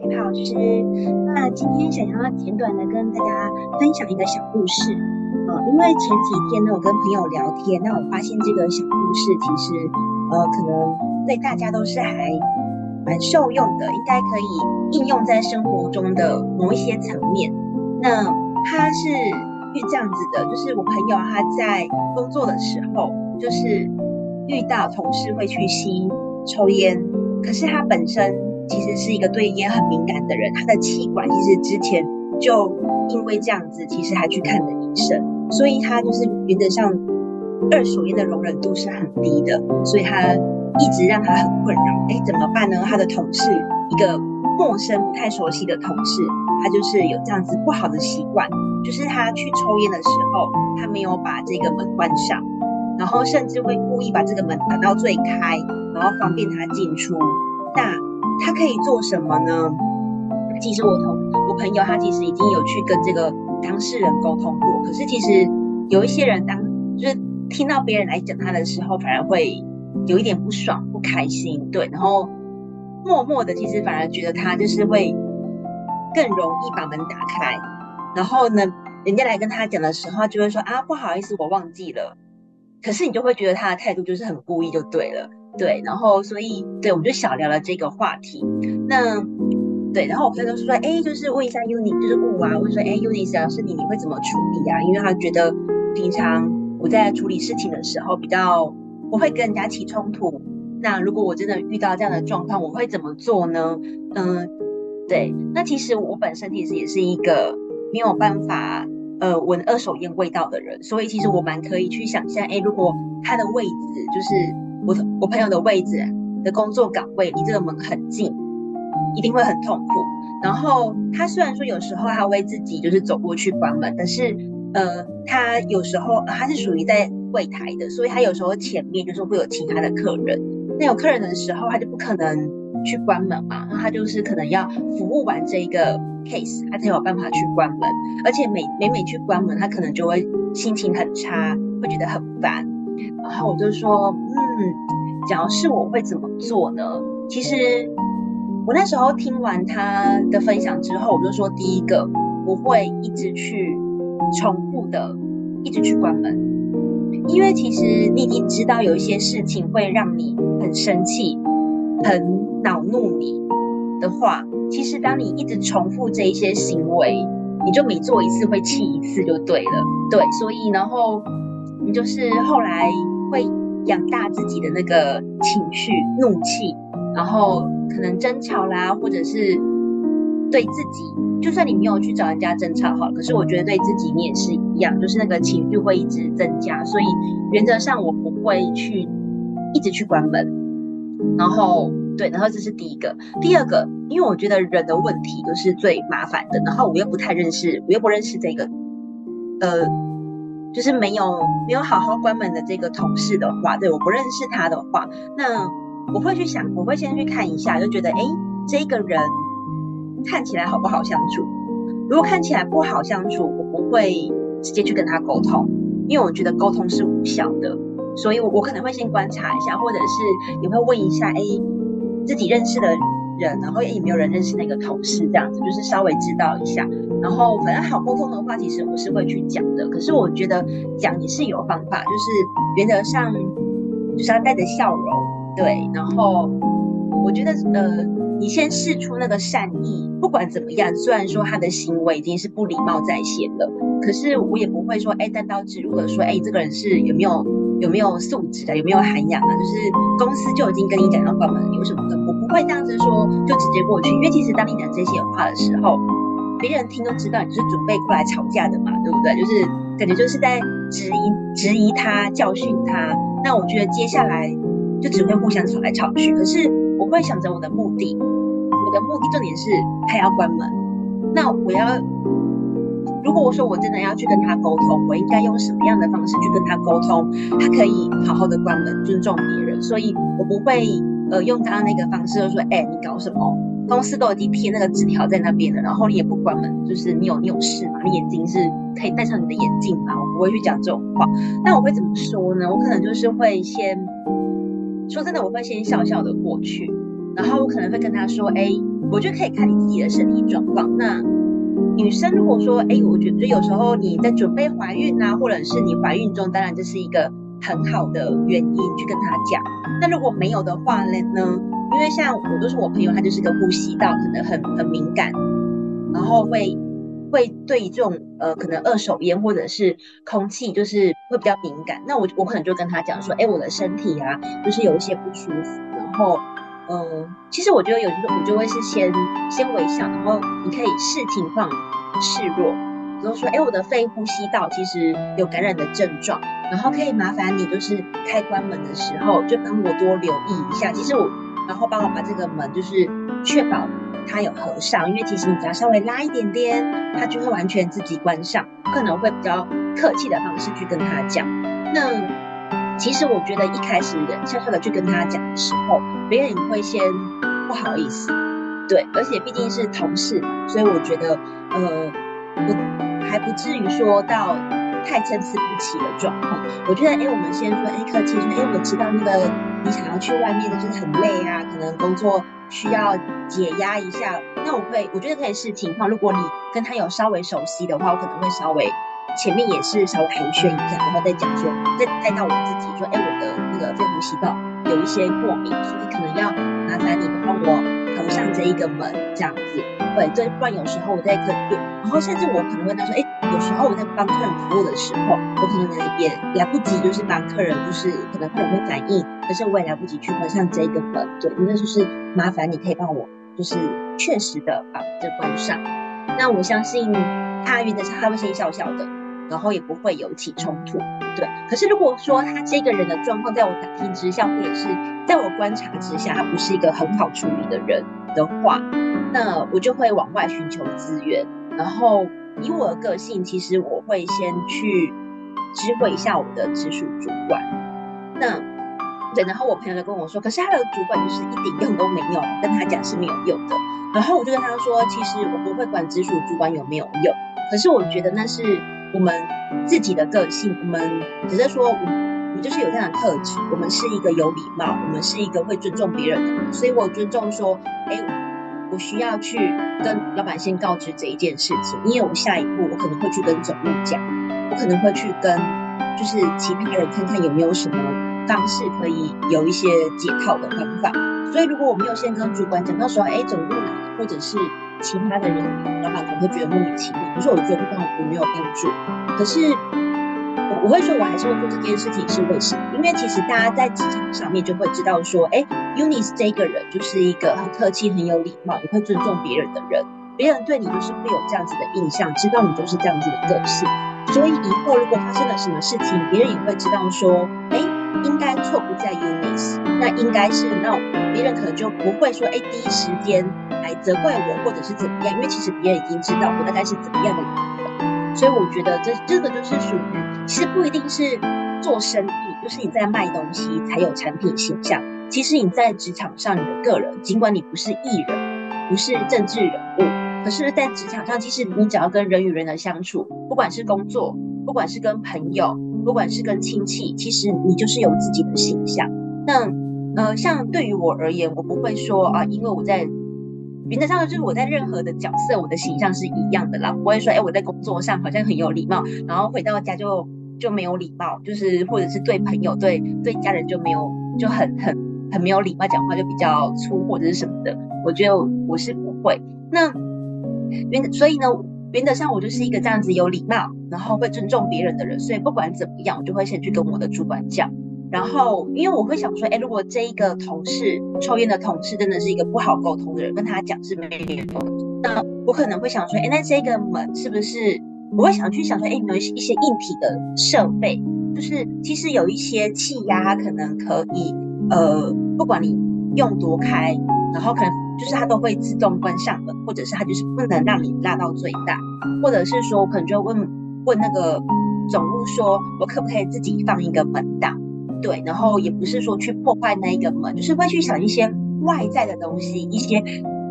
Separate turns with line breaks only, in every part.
陪跑师。那今天想要简短的跟大家分享一个小故事。呃，因为前几天呢，我跟朋友聊天，那我发现这个小故事其实，呃，可能对大家都是还蛮受用的，应该可以应用在生活中的某一些层面。那他是遇这样子的，就是我朋友他在工作的时候，就是遇到同事会去吸抽烟，可是他本身其实是一个对烟很敏感的人，他的气管其实之前就因为这样子，其实还去看了医生，所以他就是原则上二手烟的容忍度是很低的，所以他一直让他很困扰。哎，怎么办呢？他的同事一个陌生不太熟悉的同事，他就是有这样子不好的习惯，就是他去抽烟的时候，他没有把这个门关上。然后甚至会故意把这个门打到最开，然后方便他进出。那他可以做什么呢？其实我同我朋友他其实已经有去跟这个当事人沟通过，可是其实有一些人当就是听到别人来讲他的时候，反而会有一点不爽、不开心，对，然后默默的其实反而觉得他就是会更容易把门打开。然后呢，人家来跟他讲的时候，就会说啊，不好意思，我忘记了。可是你就会觉得他的态度就是很故意，就对了，对，然后所以对，我们就小聊了这个话题。那对，然后我朋友就说，哎，就是问一下 Uni，就是问啊，问说，哎，Uni，假如是你，你会怎么处理啊？因为他觉得平常我在处理事情的时候比较不会跟人家起冲突。那如果我真的遇到这样的状况，我会怎么做呢？嗯，对，那其实我本身其实也是一个没有办法。呃，闻二手烟味道的人，所以其实我蛮可以去想象，哎，如果他的位置就是我我朋友的位置的工作岗位离这个门很近，一定会很痛苦。然后他虽然说有时候他会自己就是走过去关门，但是呃，他有时候他是属于在柜台的，所以他有时候前面就是会有其他的客人，那有客人的时候他就不可能去关门嘛，那他就是可能要服务完这一个。case，他才有办法去关门，而且每每每去关门，他可能就会心情很差，会觉得很烦。然后我就说，嗯，嗯假如是我会怎么做呢？其实我那时候听完他的分享之后，我就说，第一个，我会一直去重复的，一直去关门，因为其实你已经知道有一些事情会让你很生气，很恼怒你的话。其实，当你一直重复这一些行为，你就每做一次会气一次就对了。对，所以然后你就是后来会养大自己的那个情绪、怒气，然后可能争吵啦，或者是对自己，就算你没有去找人家争吵好，可是我觉得对自己你也是一样，就是那个情绪会一直增加。所以原则上我不会去一直去关门，然后。对，然后这是第一个，第二个，因为我觉得人的问题都是最麻烦的，然后我又不太认识，我又不认识这个，呃，就是没有没有好好关门的这个同事的话，对，我不认识他的话，那我会去想，我会先去看一下，就觉得，哎，这个人看起来好不好相处？如果看起来不好相处，我不会直接去跟他沟通，因为我觉得沟通是无效的，所以我我可能会先观察一下，或者是也会问一下，哎。自己认识的人，然后也没有人认识那个同事，这样子就是稍微知道一下。然后反正好沟通的话，其实我是会去讲的。可是我觉得讲也是有方法，就是原则上就是要带着笑容，对。然后我觉得呃，你先试出那个善意，不管怎么样，虽然说他的行为已经是不礼貌在先了，可是我也不会说哎单刀直入的说哎这个人是有没有。有没有素质的？有没有涵养啊？就是公司就已经跟你讲要关门，你为什么跟？我不会这样子说，就直接过去。因为其实当你讲这些话的时候，别人听都知道你是准备过来吵架的嘛，对不对？就是感觉就是在质疑、质疑他、教训他。那我觉得接下来就只会互相吵来吵去。可是我会想着我的目的，我的目的重点是他要关门，那我要。如果我说我真的要去跟他沟通，我应该用什么样的方式去跟他沟通，他可以好好的关门，尊重别人。所以我不会呃用刚刚那个方式，就说哎、你搞什么？公司都已经贴那个纸条在那边了，然后你也不关门，就是你有你有事吗？你眼睛是可以戴上你的眼镜吗？我不会去讲这种话。那我会怎么说呢？我可能就是会先说真的，我会先笑笑的过去，然后我可能会跟他说，哎、我觉得可以看你自己的身体状况。那女生如果说，哎，我觉得有时候你在准备怀孕啊，或者是你怀孕中，当然这是一个很好的原因去跟他讲。那如果没有的话呢？因为像我都是我朋友，他就是个呼吸道可能很很敏感，然后会会对这种呃可能二手烟或者是空气就是会比较敏感。那我我可能就跟他讲说，哎，我的身体啊就是有一些不舒服，然后。嗯，其实我觉得有时候我就会是先先微笑，然后你可以视情况示弱，比如说，哎，我的肺呼吸道其实有感染的症状，然后可以麻烦你就是开关门的时候就帮我多留意一下。其实我，然后帮我把这个门就是确保它有合上，因为其实你只要稍微拉一点点，它就会完全自己关上，可能会比较客气的方式去跟他讲。那。其实我觉得一开始悄悄的去跟他讲的时候，别人会先不好意思，对，而且毕竟是同事，所以我觉得呃不还不至于说到太参差不齐的状况。我觉得哎，我们先说哎客气说哎，我知道那个你想要去外面的就是很累啊，可能工作需要解压一下，那我会我觉得可以视情况，如果你跟他有稍微熟悉的话，我可能会稍微。前面也是稍微寒暄一下，然后再讲说，再带到我自己说，哎，我的那个肺呼吸道有一些过敏，所以可能要麻烦你这一个门，这样子。对对，不然有时候我在客，然后甚至我可能会他说，哎，有时候我在帮客人服务的时候，我可能也来不及，就是帮客人，就是可能客人会反应，可是我也来不及去关上这一个门。对，那就是麻烦你可以帮我，就是确实的把这关上。那我相信他原则上他会先笑笑的。然后也不会有起冲突，对。可是如果说他这个人的状况，在我打听之下，或者是在我观察之下，他不是一个很好处理的人的话，那我就会往外寻求资源。然后以我的个性，其实我会先去知会一下我的直属主管。那对，然后我朋友就跟我说，可是他的主管就是一点用都没有，跟他讲是没有用的。然后我就跟他说，其实我不会管直属主管有没有用，可是我觉得那是。我们自己的个性，我们只是说，我我就是有这样的特质。我们是一个有礼貌，我们是一个会尊重别人的，所以我尊重说，哎，我需要去跟老板先告知这一件事情，因为我下一步我可能会去跟总务讲，我可能会去跟就是其他人看看有没有什么方式可以有一些解套的方法。所以如果我没有先跟主管讲，到时候哎，总务或者是。其他的人，老板可能会觉得莫名其妙。可是我觉得对我没有帮助。可是我我会说，我还是会做这件事情，是为什么？因为其实大家在职场上面就会知道说，哎，Eunice 这个人就是一个很客气、很有礼貌、也会尊重别人的人。别人对你就是会有这样子的印象，知道你就是这样子的个性。所以以后如果发生了什么事情，别人也会知道说，哎，应该错不在 Eunice，那应该是那别人可能就不会说，哎，第一时间。来责怪我，或者是怎么样？因为其实别人已经知道我大概是怎么样的人，所以我觉得这这个就是属于，其实不一定是做生意，就是你在卖东西才有产品形象。其实你在职场上，你的个人，尽管你不是艺人，不是政治人物，可是，在职场上，其实你只要跟人与人的相处，不管是工作，不管是跟朋友，不管是跟亲戚，其实你就是有自己的形象。那呃，像对于我而言，我不会说啊，因为我在。原则上就是我在任何的角色，我的形象是一样的啦。不会说，哎，我在工作上好像很有礼貌，然后回到家就就没有礼貌，就是或者是对朋友、对对家人就没有就很很很没有礼貌，讲话就比较粗或者是什么的。我觉得我是不会。那原所以呢，原则上我就是一个这样子有礼貌，然后会尊重别人的人。所以不管怎么样，我就会先去跟我的主管讲。然后，因为我会想说，哎，如果这一个同事抽烟的同事真的是一个不好沟通的人，跟他讲是没有用，那我可能会想说，哎，那这个门是不是？我会想去想说，哎，有没有一些硬体的设备，就是其实有一些气压，可能可以，呃，不管你用多开，然后可能就是它都会自动关上门，或者是它就是不能让你拉到最大，或者是说，我可能就问问那个总务说，我可不可以自己放一个门档？对，然后也不是说去破坏那一个门，就是会去想一些外在的东西，一些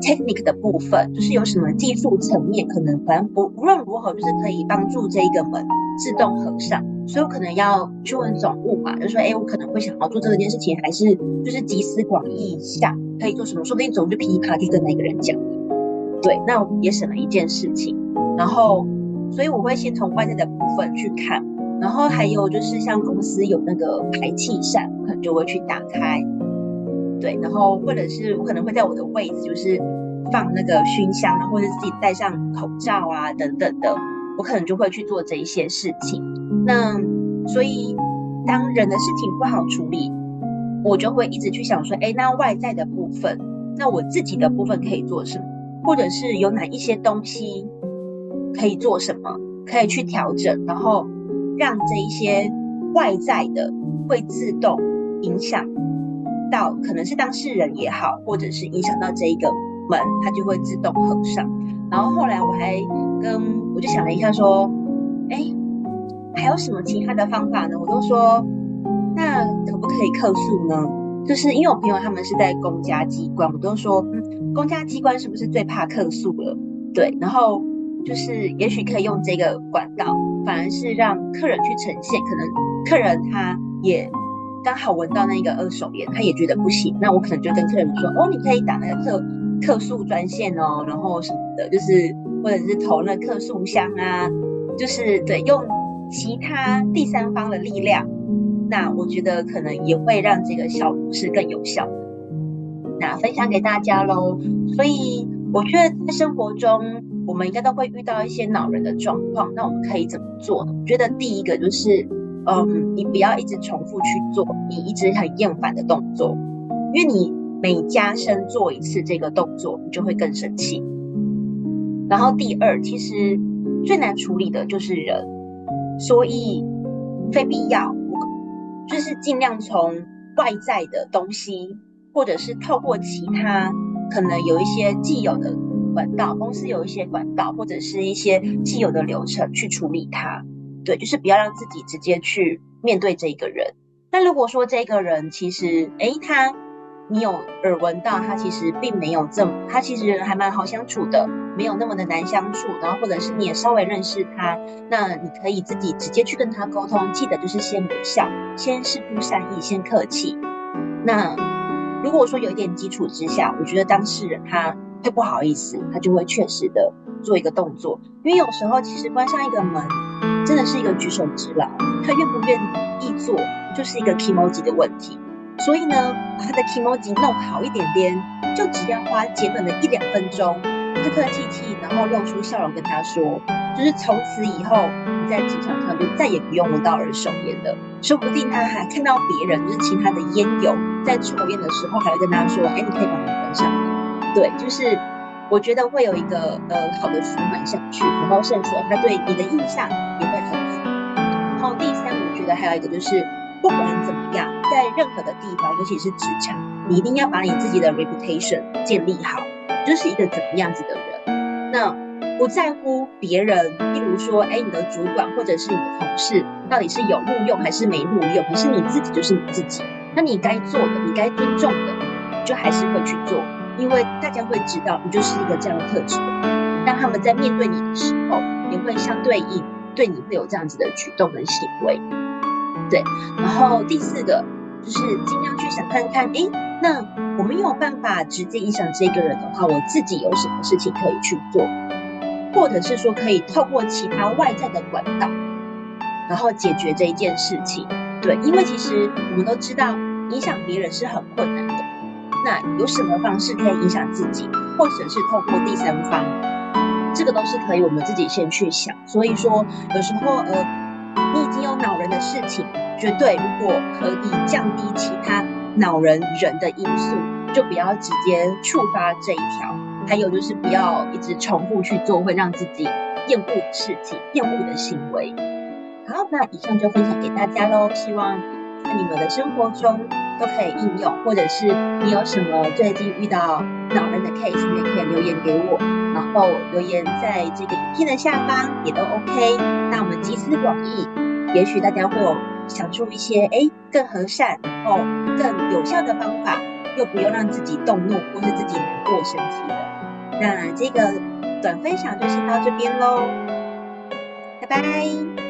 technique 的部分，就是有什么技术层面可能，反正不无论如何，就是可以帮助这一个门自动合上。所以我可能要去问总务嘛，就说，哎，我可能会想要做这件事情，还是就是集思广益一下，可以做什么？说不定总就噼里啪啦就跟那个人讲。对，那也省了一件事情。然后，所以我会先从外在的部分去看，然后还有就是像公司有那个排气扇，我可能就会去打开，对，然后或者是我可能会在我的位置就是放那个熏香，或者是自己戴上口罩啊等等的，我可能就会去做这一些事情。那所以当人的事情不好处理，我就会一直去想说，哎，那外在的部分，那我自己的部分可以做什么？或者是有哪一些东西可以做什么，可以去调整，然后让这一些外在的会自动影响到，可能是当事人也好，或者是影响到这一个门，它就会自动合上。然后后来我还跟我就想了一下，说，哎，还有什么其他的方法呢？我都说，那可不可以客诉呢？就是因为我朋友他们是在公家机关，我都说，嗯。公家机关是不是最怕客诉了？对，然后就是也许可以用这个管道，反而是让客人去呈现。可能客人他也刚好闻到那个二手烟，他也觉得不行。那我可能就跟客人说：“哦，你可以打那个客客诉专线哦，然后什么的，就是或者是投那客诉箱啊，就是对，用其他第三方的力量。那我觉得可能也会让这个效果是更有效的。”那分享给大家喽。所以我觉得在生活中，我们应该都会遇到一些恼人的状况。那我们可以怎么做呢？我觉得第一个就是，嗯，你不要一直重复去做你一直很厌烦的动作，因为你每加深做一次这个动作，你就会更生气。然后第二，其实最难处理的就是人，所以非必要，就是尽量从外在的东西。或者是透过其他可能有一些既有的管道，公司有一些管道，或者是一些既有的流程去处理它。对，就是不要让自己直接去面对这一个人。那如果说这个人其实，诶，他你有耳闻到他其实并没有这么，他其实人还蛮好相处的，没有那么的难相处。然后或者是你也稍微认识他，那你可以自己直接去跟他沟通，记得就是先微笑，先释出善意，先客气。那。如果说有一点基础之下，我觉得当事人他会不好意思，他就会确实的做一个动作。因为有时候其实关上一个门，真的是一个举手之劳，他愿不愿意做，就是一个 kimoji 的问题。所以呢，把他的 kimoji 弄好一点点，就只要花简短的一两分钟，客客气气，然后露出笑容跟他说，就是从此以后你在职场上就再也不用闻到二手烟了。说不定他还看到别人，就是其他的烟友在抽烟的时候，还会跟他说：“哎，你可以帮我关上？”对，就是我觉得会有一个呃好的循环下去，然后甚至他对你的印象也会很好。然后第三，我觉得还有一个就是，不管怎么样，在任何的地方，尤其是职场，你一定要把你自己的 reputation 建立好，就是一个怎么样子的人。那。不在乎别人，例如说，哎，你的主管或者是你的同事，到底是有录用还是没录用，还是你自己就是你自己？那你该做的，你该尊重的，就还是会去做，因为大家会知道你就是一个这样的特质的。当他们在面对你的时候，也会相对应对你会有这样子的举动跟行为。对，然后第四个就是尽量去想看看，哎，那我没有办法直接影响这个人的话，我自己有什么事情可以去做？或者是说可以透过其他外在的管道，然后解决这一件事情。对，因为其实我们都知道，影响别人是很困难的。那有什么方式可以影响自己，或者是透过第三方，这个都是可以我们自己先去想。所以说，有时候呃，你已经有恼人的事情，绝对如果可以降低其他恼人人的因素，就不要直接触发这一条。还有就是不要一直重复去做会让自己厌恶的事情、厌恶的行为。好，那以上就分享给大家喽。希望在你们的生活中都可以应用，或者是你有什么最近遇到恼人的 case，也可以留言给我，然后留言在这个影片的下方？也都 OK。那我们集思广益，也许大家会有想出一些哎更和善、然后更有效的方？法，又不用让自己动怒或是自己难过、生气的。那这个短分享就先到这边喽，拜拜。